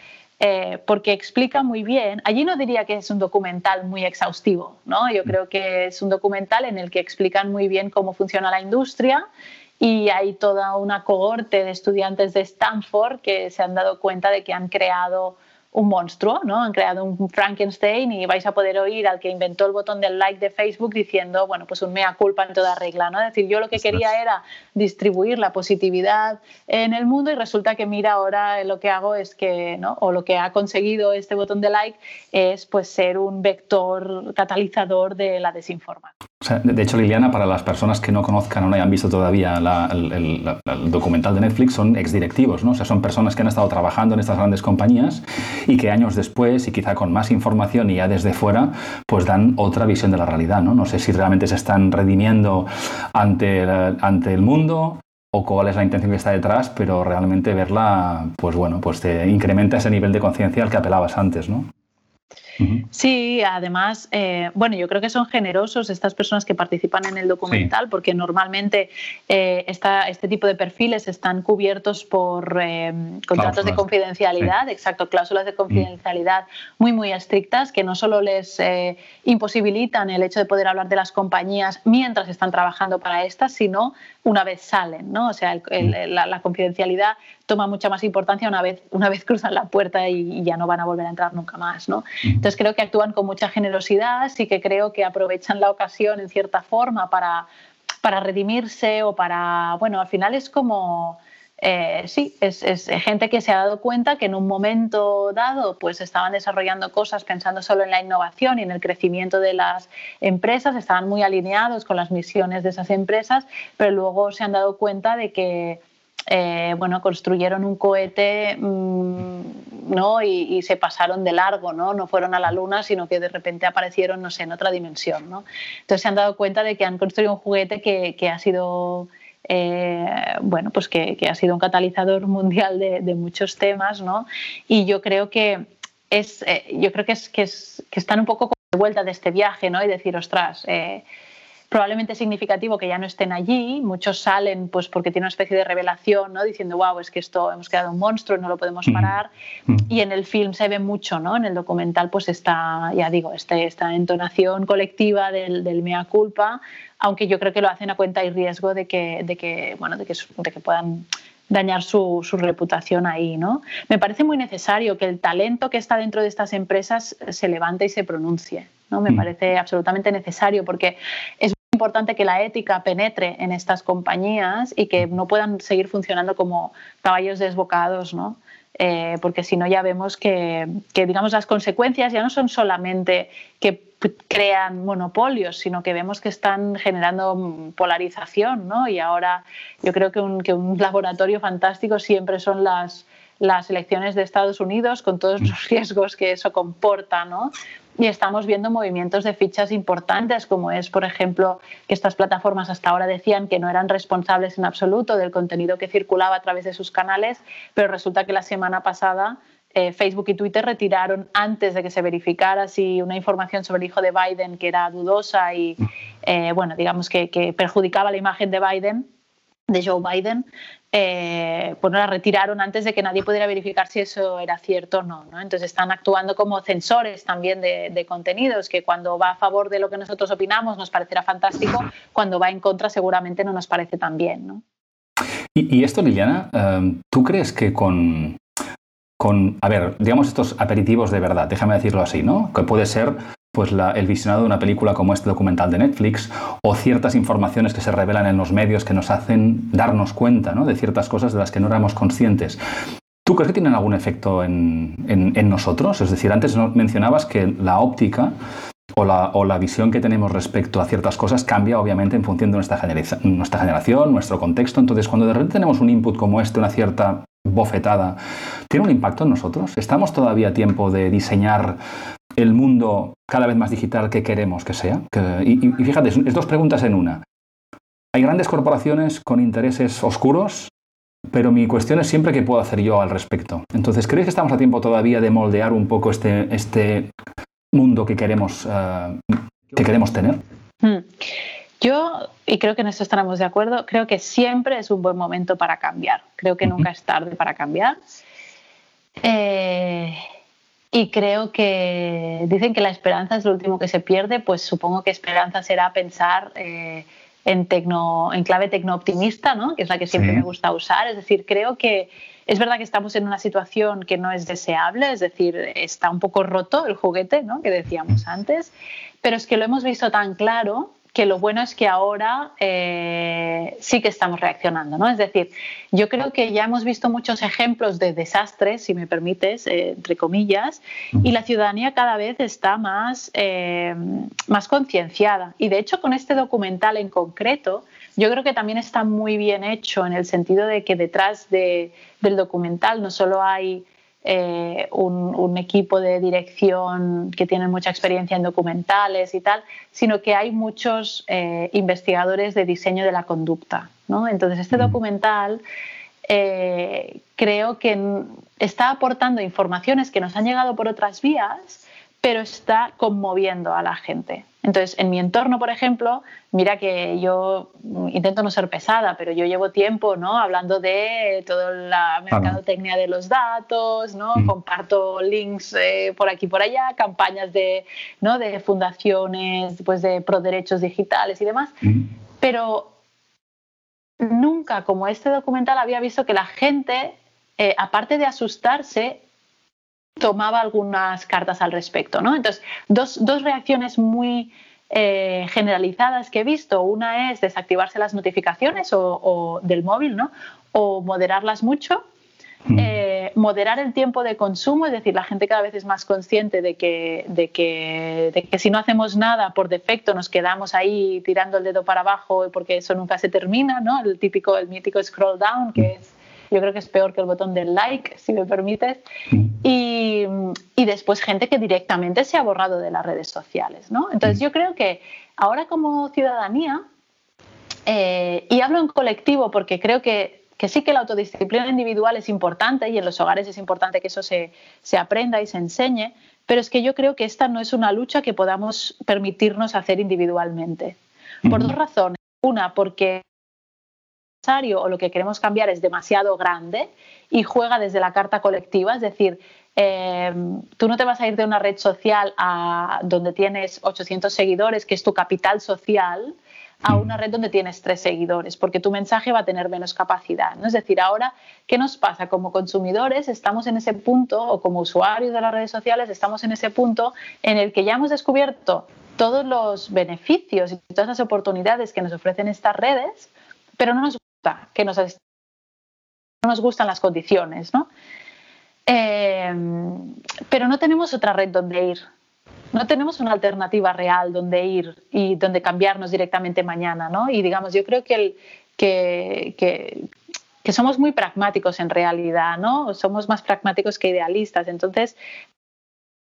Speaker 2: Eh, porque explica muy bien, allí no diría que es un documental muy exhaustivo, ¿no? yo creo que es un documental en el que explican muy bien cómo funciona la industria, y hay toda una cohorte de estudiantes de Stanford que se han dado cuenta de que han creado un monstruo, ¿no? Han creado un Frankenstein y vais a poder oír al que inventó el botón del like de Facebook diciendo, bueno, pues un mea culpa en toda regla, ¿no? Es decir, yo lo que quería era distribuir la positividad en el mundo y resulta que mira ahora lo que hago es que, ¿no? O lo que ha conseguido este botón de like es pues ser un vector catalizador de la desinformación.
Speaker 1: De hecho, Liliana, para las personas que no conozcan o no hayan visto todavía el, documental de Netflix, son exdirectivos, ¿no? O sea, son personas que han estado trabajando en estas grandes compañías y que años después y quizá con más información y ya desde fuera, pues dan otra visión de la realidad. No, no sé si realmente se están redimiendo ante el, ante el mundo o cuál es la intención que está detrás, pero realmente verla, pues bueno, pues te incrementa ese nivel de conciencia al que apelabas antes, ¿no?
Speaker 2: Sí, además, eh, bueno, yo creo que son generosos estas personas que participan en el documental, porque normalmente eh, este tipo de perfiles están cubiertos por eh, contratos de confidencialidad, exacto, cláusulas de confidencialidad muy, muy estrictas, que no solo les imposibilitan el hecho de poder hablar de las compañías mientras están trabajando para estas, sino una vez salen, ¿no? O sea, la, confidencialidad toma mucha más importancia una vez, una vez cruzan la puerta y, ya no van a volver a entrar nunca más, ¿no? Entonces creo que actúan con mucha generosidad, sí que creo que aprovechan la ocasión en cierta forma para, para redimirse o para, bueno, al final es como eh, sí, es, gente que se ha dado cuenta que en un momento dado pues estaban desarrollando cosas pensando solo en la innovación y en el crecimiento de las empresas, estaban muy alineados con las misiones de esas empresas, pero luego se han dado cuenta de que eh, bueno, construyeron un cohete mm, ¿no? Y, se pasaron de largo, ¿no? no fueron a la luna, sino que de repente aparecieron, no sé, en otra dimensión. ¿no? Entonces se han dado cuenta de que han construido un juguete que, que ha sido eh, bueno, pues que, ha sido un catalizador mundial de, muchos temas, ¿no? Y yo creo que es, eh, yo creo que es, que es que están un poco de vuelta de este viaje, ¿no? Y decir, ostras, eh, probablemente significativo que ya no estén allí. Muchos salen pues porque tienen una especie de revelación, ¿no? diciendo, wow, es que esto hemos quedado un monstruo, no lo podemos mm. parar. Mm. Y en el film se ve mucho, ¿no? en el documental pues está, ya digo, este, esta entonación colectiva del, del, mea culpa, aunque yo creo que lo hacen a cuenta y riesgo de que, de que, bueno, de que, de que puedan dañar su, su, reputación ahí. ¿no? Me parece muy necesario que el talento que está dentro de estas empresas se levante y se pronuncie. ¿no? Me mm. parece absolutamente necesario porque es importante que la ética penetre en estas compañías y que no puedan seguir funcionando como caballos desbocados, ¿no? eh, porque si no ya vemos que, que, digamos, las consecuencias ya no son solamente que crean monopolios, sino que vemos que están generando polarización, ¿no? Y ahora yo creo que un, que un laboratorio fantástico siempre son las, las elecciones de Estados Unidos, con todos los riesgos que eso comporta, ¿no? Y estamos viendo movimientos de fichas importantes, como es, por ejemplo, que estas plataformas hasta ahora decían que no eran responsables en absoluto del contenido que circulaba a través de sus canales, pero resulta que la semana pasada eh, Facebook y Twitter retiraron antes de que se verificara si una información sobre el hijo de Biden que era dudosa y, eh, bueno, digamos que, que perjudicaba la imagen de Biden, de Joe Biden, eh, pues la retiraron antes de que nadie pudiera verificar si eso era cierto o no, Entonces están actuando como censores también de, contenidos, que cuando va a favor de lo que nosotros opinamos nos parecerá fantástico, cuando va en contra seguramente no nos parece tan bien, ¿no?
Speaker 1: Y, esto, Liliana, em, ¿tú crees que con, con, a ver, digamos estos aperitivos de verdad, déjame decirlo así, ¿no? Que puede ser pues el visionado de una película como este documental de Netflix o ciertas informaciones que se revelan en los medios que nos hacen darnos cuenta de ciertas cosas de las que no éramos conscientes. ¿Tú crees que tienen algún efecto en, nosotros? Es decir, antes mencionabas que la óptica o la, visión que tenemos respecto a ciertas cosas cambia obviamente en función de nuestra, nuestra generación, nuestro contexto. Entonces, cuando de repente tenemos un input como este, una cierta bofetada, ¿tiene un impacto en nosotros? ¿Estamos todavía a tiempo de diseñar el mundo cada vez más digital que queremos que sea? y, fíjate, es dos preguntas en una. Hay grandes corporaciones con intereses oscuros, pero mi cuestión es siempre qué puedo hacer yo al respecto. Entonces, ¿crees que estamos a tiempo todavía de moldear un poco este, este mundo que queremos, eh, que queremos tener? Hmm.
Speaker 2: Yo, y creo que en eso estaremos de acuerdo, creo que siempre es un buen momento para cambiar. Creo que nunca es tarde para cambiar. Eh, y creo que dicen que la esperanza es lo último que se pierde, pues supongo que esperanza será pensar eh, en, tecno, en clave tecno-optimista, ¿no? que es la que siempre me gusta usar. Es decir, creo que es verdad que estamos en una situación que no es deseable, es decir, está un poco roto el juguete ¿no? que decíamos antes, pero es que lo hemos visto tan claro que lo bueno es que ahora eh, sí que estamos reaccionando, ¿no? Es decir, yo creo que ya hemos visto muchos ejemplos de desastres, si me permites, eh, entre comillas, y la ciudadanía cada vez está más, eh, más concienciada. Y de hecho, con este documental en concreto, yo creo que también está muy bien hecho en el sentido de que detrás de, del documental no solo hay eh, un, equipo de dirección que tiene mucha experiencia en documentales y tal, sino que hay muchos eh, investigadores de diseño de la conducta. ¿no? Entonces, este documental eh, creo que está aportando informaciones que nos han llegado por otras vías, pero está conmoviendo a la gente. Entonces, en mi entorno, por ejemplo, mira que yo intento no ser pesada, pero yo llevo tiempo ¿no? hablando de toda la mercadotecnia de los datos, ¿no? Mm. comparto links eh, por aquí y por allá, campañas de, ¿no? de fundaciones pues, de pro derechos digitales y demás, mm. pero nunca como este documental había visto que la gente, eh, aparte de asustarse, tomaba algunas cartas al respecto. ¿no? Entonces, dos, dos reacciones muy eh, generalizadas que he visto. Una es desactivarse las notificaciones o, del móvil ¿no? o moderarlas mucho. Mm. Eh, moderar el tiempo de consumo, es decir, la gente cada vez es más consciente de que, de que, de que si no hacemos nada por defecto nos quedamos ahí tirando el dedo para abajo porque eso nunca se termina, ¿no? El típico, el mítico scroll down, que es yo creo que es peor que el botón del like, si me permites. Mm. Y, y, después gente que directamente se ha borrado de las redes sociales. ¿no? Entonces mm. yo creo que ahora como ciudadanía, eh, y hablo en colectivo porque creo que, que, sí que la autodisciplina individual es importante y en los hogares es importante que eso se, se aprenda y se enseñe, pero es que yo creo que esta no es una lucha que podamos permitirnos hacer individualmente. Por dos razones. Una, porque o lo que queremos cambiar es demasiado grande y juega desde la carta colectiva, es decir, em, tú no te vas a ir de una red social a donde tienes 800 seguidores, que es tu capital social, a una red donde tienes tres seguidores, porque tu mensaje va a tener menos capacidad. ¿no? Es decir, ahora, ¿qué nos pasa? Como consumidores estamos en ese punto, o como usuarios de las redes sociales, estamos en ese punto en el que ya hemos descubierto todos los beneficios y todas las oportunidades que nos ofrecen estas redes, pero no nos que nos, no nos gustan las condiciones, ¿no? Em, pero no tenemos otra red donde ir. No tenemos una alternativa real donde ir y donde cambiarnos directamente mañana, ¿no? Y digamos, yo creo que, el, que, que, que somos muy pragmáticos en realidad, ¿no? Somos más pragmáticos que idealistas. Entonces,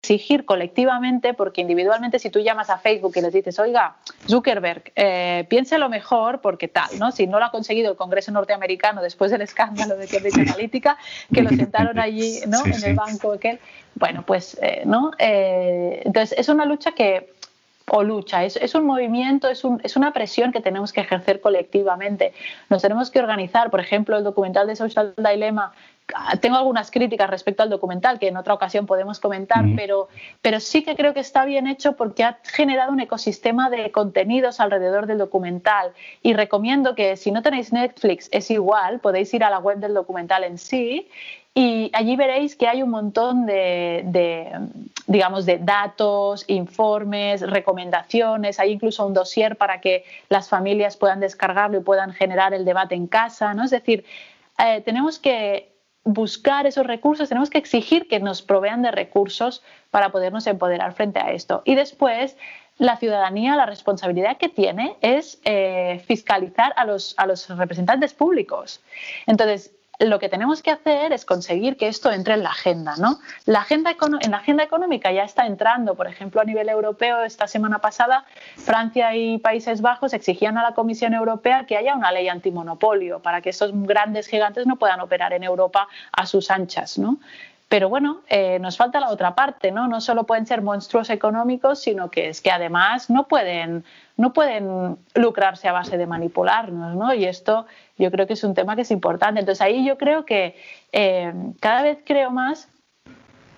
Speaker 2: exigir colectivamente, porque individualmente si tú llamas a Facebook y les dices, oiga, Zuckerberg, eh, lo mejor porque tal, ¿no? Si no lo ha conseguido el Congreso norteamericano después del escándalo de Cambridge Analytica, que lo sentaron allí, ¿no? en el banco aquel. Bueno, pues, eh, ¿no? Eh, entonces, es una lucha que o lucha, es, es un movimiento, es, un, es, una presión que tenemos que ejercer colectivamente. Nos tenemos que organizar, por ejemplo, el documental de Social Dilemma tengo algunas críticas respecto al documental que en otra ocasión podemos comentar, pero, pero sí que creo que está bien hecho porque ha generado un ecosistema de contenidos alrededor del documental y recomiendo que si no tenéis Netflix es igual, podéis ir a la web del documental en sí y allí veréis que hay un montón de, de, digamos, de datos, informes, recomendaciones. Hay incluso un dossier para que las familias puedan descargarlo y puedan generar el debate en casa. ¿no? Es decir, eh, tenemos que buscar esos recursos, tenemos que exigir que nos provean de recursos para podernos empoderar frente a esto. Y después, la ciudadanía, la responsabilidad que tiene es eh, fiscalizar a los, a los representantes públicos. Entonces, lo que tenemos que hacer es conseguir que esto entre en la agenda. ¿no? La agenda en la agenda económica ya está entrando, por ejemplo, a nivel europeo, esta semana pasada, Francia y Países Bajos exigían a la Comisión Europea que haya una ley antimonopolio para que estos grandes gigantes no puedan operar en Europa a sus anchas. ¿no? Pero bueno, eh, nos falta la otra parte, ¿no? No solo pueden ser monstruos económicos, sino que es que además no pueden, no pueden lucrarse a base de manipularnos, ¿no? Y esto yo creo que es un tema que es importante. Entonces ahí yo creo que eh, cada vez creo más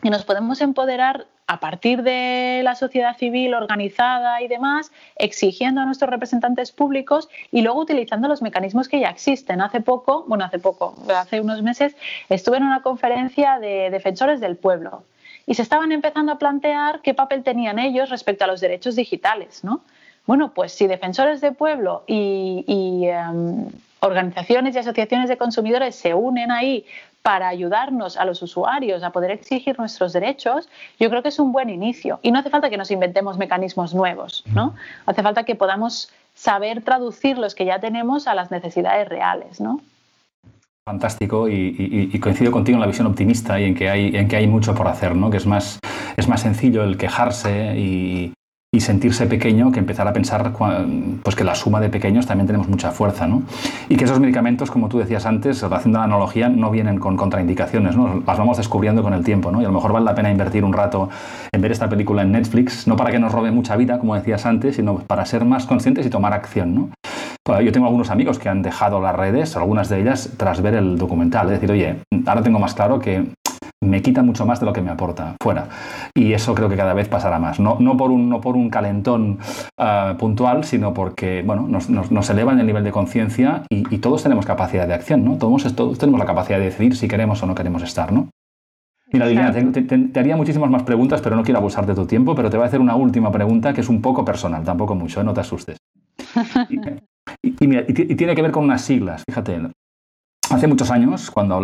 Speaker 2: que nos podemos empoderar a partir de la sociedad civil organizada y demás, exigiendo a nuestros representantes públicos y luego utilizando los mecanismos que ya existen. Hace poco, bueno, hace poco, hace unos meses, estuve en una conferencia de defensores del pueblo y se estaban empezando a plantear qué papel tenían ellos respecto a los derechos digitales, ¿no? Bueno, pues si defensores del pueblo y, em, organizaciones y asociaciones de consumidores se unen ahí para ayudarnos a los usuarios a poder exigir nuestros derechos, yo creo que es un buen inicio. Y no hace falta que nos inventemos mecanismos nuevos, ¿no? Hace falta que podamos saber traducir los que ya tenemos a las necesidades reales, ¿no?
Speaker 1: Fantástico y, coincido contigo en la visión optimista y en que hay, en que hay mucho por hacer, ¿no? que es más, es más sencillo el quejarse y, y sentirse pequeño que empezar a pensar pues que la suma de pequeños también tenemos mucha fuerza, ¿no? Y que esos medicamentos, como tú decías antes, haciendo la analogía, no vienen con contraindicaciones, ¿no? Las vamos descubriendo con el tiempo, ¿no? Y a lo mejor vale la pena invertir un rato en ver esta película en Netflix, no para que nos robe mucha vida, como decías antes, sino para ser más conscientes y tomar acción, ¿no? Yo tengo algunos amigos que han dejado las redes, algunas de ellas, tras ver el documental. Es decir, oye, ahora tengo más claro que me quita mucho más de lo que me aporta fuera. Y eso creo que cada vez pasará más. No, no, por, un, no por un calentón ah, puntual, sino porque bueno, nos, nos, eleva en el nivel de conciencia y, todos tenemos capacidad de acción, ¿no? Todos, todos, tenemos la capacidad de decidir si queremos o no queremos estar, ¿no? Mira, Liliana, te, haría muchísimas más preguntas, pero no quiero abusar de tu tiempo, pero te voy a hacer una última pregunta que es un poco personal, tampoco mucho, ¿eh? no te asustes. Y, y, tiene que ver con unas siglas, fíjate, Hace muchos años, cuando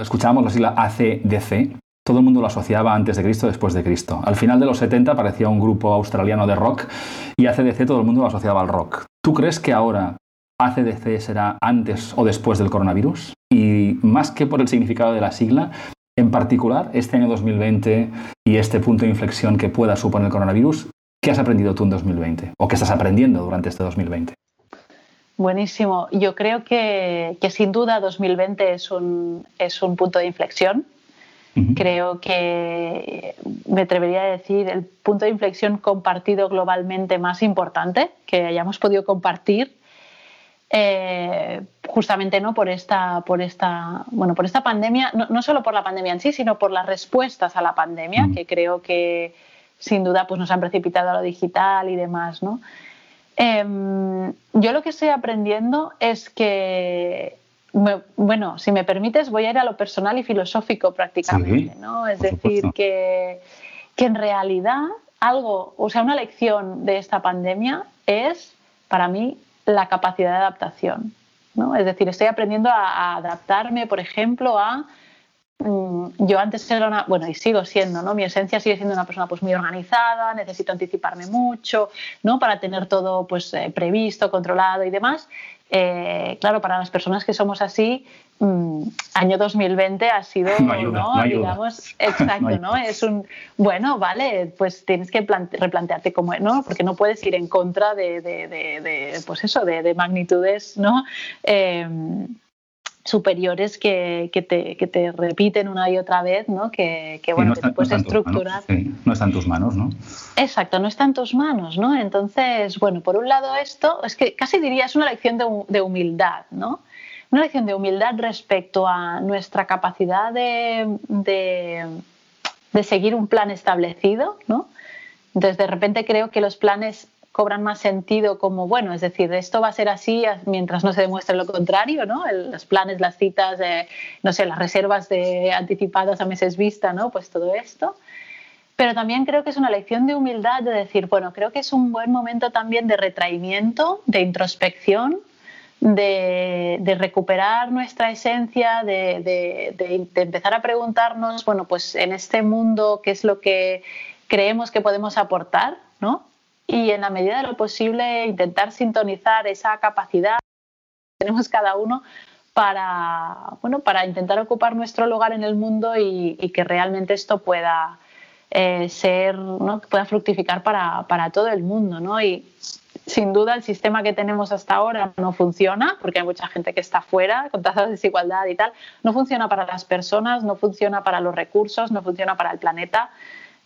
Speaker 1: escuchábamos la sigla ACDC, todo el mundo lo asociaba antes de Cristo, después de Cristo. Al final de los 70 aparecía un grupo australiano de rock y ACDC todo el mundo lo asociaba al rock. ¿Tú crees que ahora ACDC será antes o después del coronavirus? Y más que por el significado de la sigla, en particular, este año 2020 y este punto de inflexión que pueda suponer el coronavirus, ¿qué has aprendido tú en 2020? ¿O qué estás aprendiendo durante este 2020?
Speaker 2: Buenísimo. Yo creo que, sin duda 2020 es un, es un punto de inflexión. Creo que me atrevería a decir el punto de inflexión compartido globalmente más importante que hayamos podido compartir. Eh, justamente no por esta por esta bueno por esta pandemia no, solo por la pandemia en sí sino por las respuestas a la pandemia que creo que sin duda pues nos han precipitado a lo digital y demás no Em, yo lo que estoy aprendiendo es que, bueno, si me permites, voy a ir a lo personal y filosófico prácticamente, ¿no? Es decir, que, que en realidad algo, o sea, una lección de esta pandemia es, para mí, la capacidad de adaptación. ¿no? Es decir, estoy aprendiendo a, adaptarme, por ejemplo, a yo antes era una, bueno, y sigo siendo, ¿no? Mi esencia sigue siendo una persona pues muy organizada, necesito anticiparme mucho, ¿no? Para tener todo pues eh, previsto, controlado y demás. Eh, claro, para las personas que somos así, mm, año 2020 ha sido,
Speaker 1: no,
Speaker 2: digamos, exacto, ¿no? Es un, bueno, vale, pues tienes que replantearte cómo, ¿no? Porque no puedes ir en contra de, de, de, pues eso, de, magnitudes, ¿no? Eh, superiores que, que, te, que, te, repiten una y otra vez, ¿no? Que, que bueno, que puedes estructurar.
Speaker 1: no está en tus manos, ¿no?
Speaker 2: Exacto, no está en tus manos, ¿no? Entonces, bueno, por un lado esto, es que casi diría es una lección de, de humildad, ¿no? Una lección de humildad respecto a nuestra capacidad de, de, de seguir un plan establecido, ¿no? Entonces, de repente creo que los planes cobran más sentido como, bueno, es decir, esto va a ser así mientras no se demuestre lo contrario, ¿no? los planes, las citas, no sé, las reservas de anticipadas a meses vista, ¿no? Pues todo esto. Pero también creo que es una lección de humildad de decir, bueno, creo que es un buen momento también de retraimiento, de introspección, de, de recuperar nuestra esencia, de, de, de empezar a preguntarnos, bueno, pues en este mundo, ¿qué es lo que creemos que podemos aportar, ¿no? Y en la medida de lo posible intentar sintonizar esa capacidad que tenemos cada uno para, bueno, para intentar ocupar nuestro lugar en el mundo y, que realmente esto pueda eh, ser, ¿no? pueda fructificar para, para, todo el mundo. ¿no? Y sin duda el sistema que tenemos hasta ahora no funciona, porque hay mucha gente que está fuera, con tasas de desigualdad y tal. No funciona para las personas, no funciona para los recursos, no funciona para el planeta.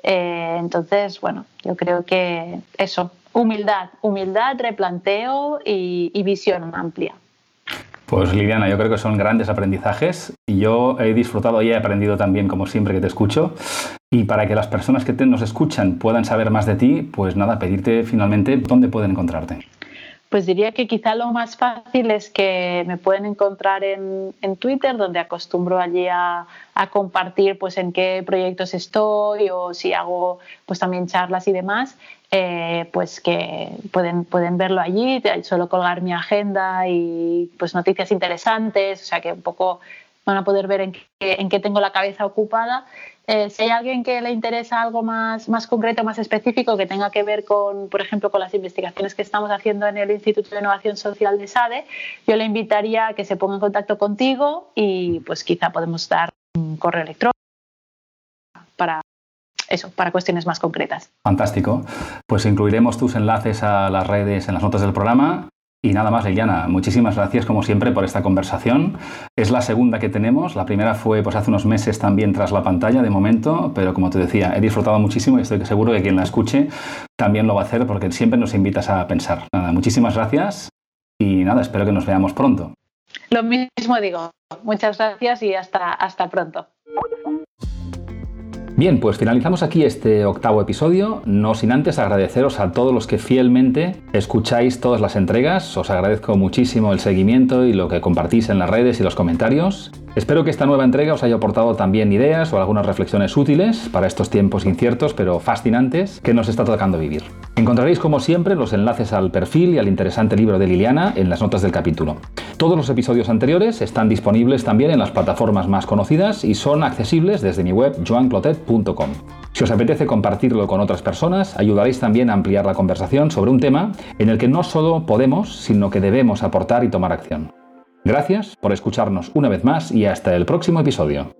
Speaker 2: Eh, entonces, bueno, yo creo que eso, humildad, humildad, replanteo y, visión amplia.
Speaker 1: Pues Liliana, yo creo que son grandes aprendizajes. Yo he disfrutado y he aprendido también, como siempre, que te escucho. Y para que las personas que nos escuchan puedan saber más de ti, pues nada, pedirte finalmente dónde pueden encontrarte.
Speaker 2: Pues diría que quizá lo más fácil es que me pueden encontrar en, en Twitter, donde acostumbro allí a, compartir pues en qué proyectos estoy o si hago pues también charlas y demás, eh, pues que pueden, pueden verlo allí, suelo colgar mi agenda y pues noticias interesantes, o sea que un poco van a poder ver en qué, en qué tengo la cabeza ocupada eh, si hay alguien que le interesa algo más, más concreto, más específico, que tenga que ver con, por ejemplo, con las investigaciones que estamos haciendo en el Instituto de Innovación Social de SADE, yo le invitaría a que se ponga en contacto contigo y pues quizá podemos dar un correo electrónico para eso, para cuestiones más concretas.
Speaker 1: Fantástico. Pues incluiremos tus enlaces a las redes en las notas del programa y nada más, Liliana, muchísimas gracias como siempre por esta conversación. Es la segunda que tenemos. La primera fue pues, hace unos meses también tras la pantalla de momento, pero como te decía, he disfrutado muchísimo y estoy seguro que quien la escuche también lo va a hacer porque siempre nos invitas a pensar. Nada, muchísimas gracias y nada, espero que nos veamos pronto.
Speaker 2: Lo mismo digo. Muchas gracias y hasta, hasta pronto.
Speaker 1: Bien, pues finalizamos aquí este octavo episodio, no sin antes agradeceros a todos los que fielmente escucháis todas las entregas. Os agradezco muchísimo el seguimiento y lo que compartís en las redes y los comentarios. Espero que esta nueva entrega os haya aportado también ideas o algunas reflexiones útiles para estos tiempos inciertos pero fascinantes que nos está tocando vivir. Encontraréis como siempre los enlaces al perfil y al interesante libro de Liliana en las notas del capítulo. Todos los episodios anteriores están disponibles también en las plataformas más conocidas y son accesibles desde mi web joanclotet.com. Si os apetece compartirlo con otras personas, ayudaréis también a ampliar la conversación sobre un tema en el que no solo podemos, sino que debemos aportar y tomar acción. Gracias por escucharnos una vez más y hasta el próximo episodio.